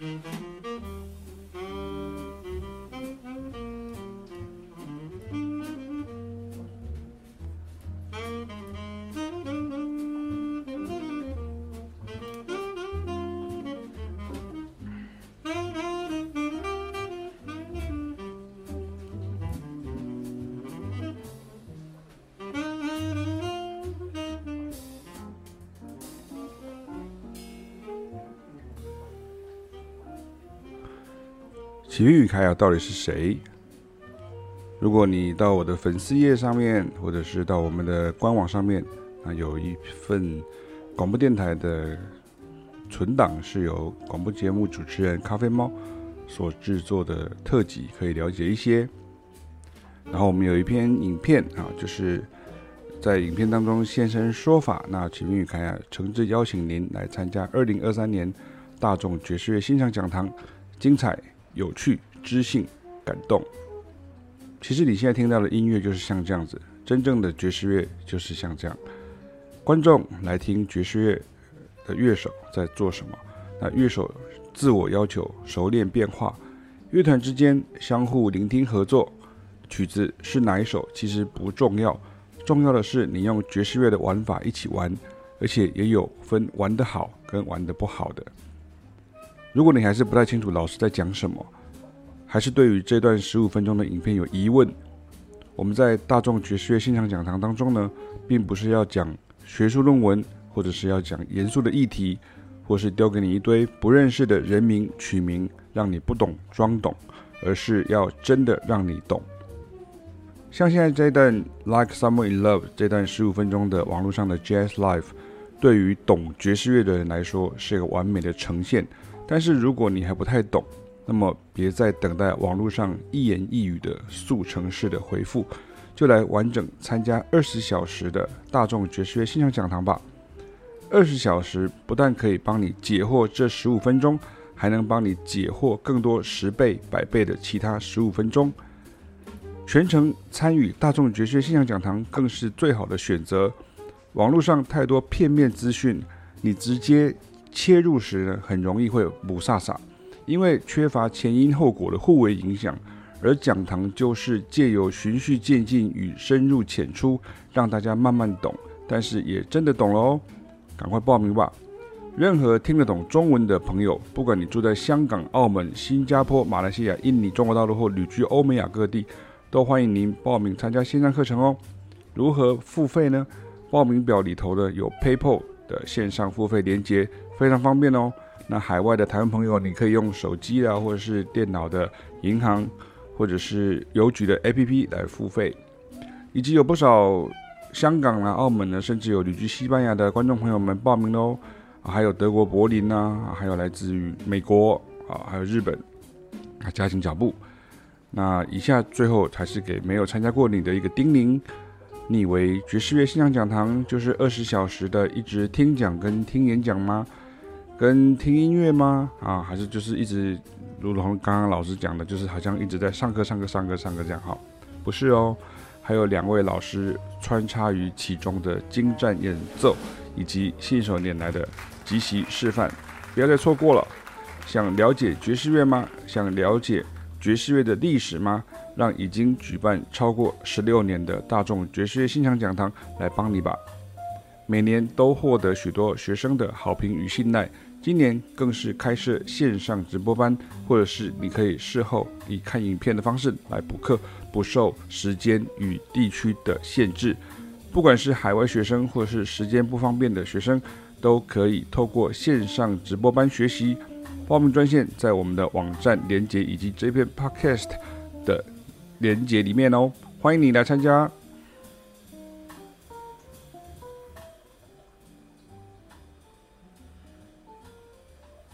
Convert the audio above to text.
Mm-hmm. 明与凯雅到底是谁？如果你到我的粉丝页上面，或者是到我们的官网上面，啊有一份广播电台的存档，是由广播节目主持人咖啡猫所制作的特辑，可以了解一些。然后我们有一篇影片啊，就是在影片当中现身说法。那启明与凯雅诚挚邀请您来参加二零二三年大众爵士乐欣赏讲堂，精彩。有趣、知性、感动。其实你现在听到的音乐就是像这样子，真正的爵士乐就是像这样。观众来听爵士乐的乐手在做什么，那乐手自我要求、熟练变化，乐团之间相互聆听合作。曲子是哪一首其实不重要，重要的是你用爵士乐的玩法一起玩，而且也有分玩得好跟玩得不好的。如果你还是不太清楚老师在讲什么，还是对于这段十五分钟的影片有疑问，我们在大众爵士乐现场讲堂当中呢，并不是要讲学术论文，或者是要讲严肃的议题，或是丢给你一堆不认识的人名曲名，让你不懂装懂，而是要真的让你懂。像现在这段《Like Someone in Love》这段十五分钟的网络上的 Jazz Live，对于懂爵士乐的人来说是一个完美的呈现。但是如果你还不太懂，那么别再等待网络上一言一语的速成式的回复，就来完整参加二十小时的大众爵士乐欣赏讲堂吧。二十小时不但可以帮你解惑这十五分钟，还能帮你解惑更多十倍、百倍的其他十五分钟。全程参与大众爵士乐欣赏讲堂更是最好的选择。网络上太多片面资讯，你直接。切入时呢，很容易会有雾煞煞，因为缺乏前因后果的互为影响。而讲堂就是借由循序渐进与深入浅出，让大家慢慢懂，但是也真的懂了哦。赶快报名吧！任何听得懂中文的朋友，不管你住在香港、澳门、新加坡、马来西亚、印尼、中国大陆或旅居欧美亚各地，都欢迎您报名参加线上课程哦。如何付费呢？报名表里头的有 PayPal 的线上付费连接。非常方便哦。那海外的台湾朋友，你可以用手机啊，或者是电脑的银行，或者是邮局的 APP 来付费。以及有不少香港啊、澳门呢，甚至有旅居西班牙的观众朋友们报名喽。还有德国柏林啊，还有来自于美国啊，还有日本啊，加紧脚步。那以下最后才是给没有参加过你的一个叮咛。你以为爵士乐欣赏讲堂就是二十小时的一直听讲跟听演讲吗？跟听音乐吗？啊，还是就是一直如同刚刚老师讲的，就是好像一直在上课、上课、上课、上课这样？好，不是哦，还有两位老师穿插于其中的精湛演奏以及信手拈来的即席示范，不要再错过了。想了解爵士乐吗？想了解爵士乐的历史吗？让已经举办超过十六年的大众爵士乐欣赏讲堂来帮你吧，每年都获得许多学生的好评与信赖，今年更是开设线上直播班，或者是你可以事后以看影片的方式来补课，不受时间与地区的限制。不管是海外学生或者是时间不方便的学生，都可以透过线上直播班学习。报名专线在我们的网站连结以及这篇 Podcast 的连接里面哦，欢迎你来参加。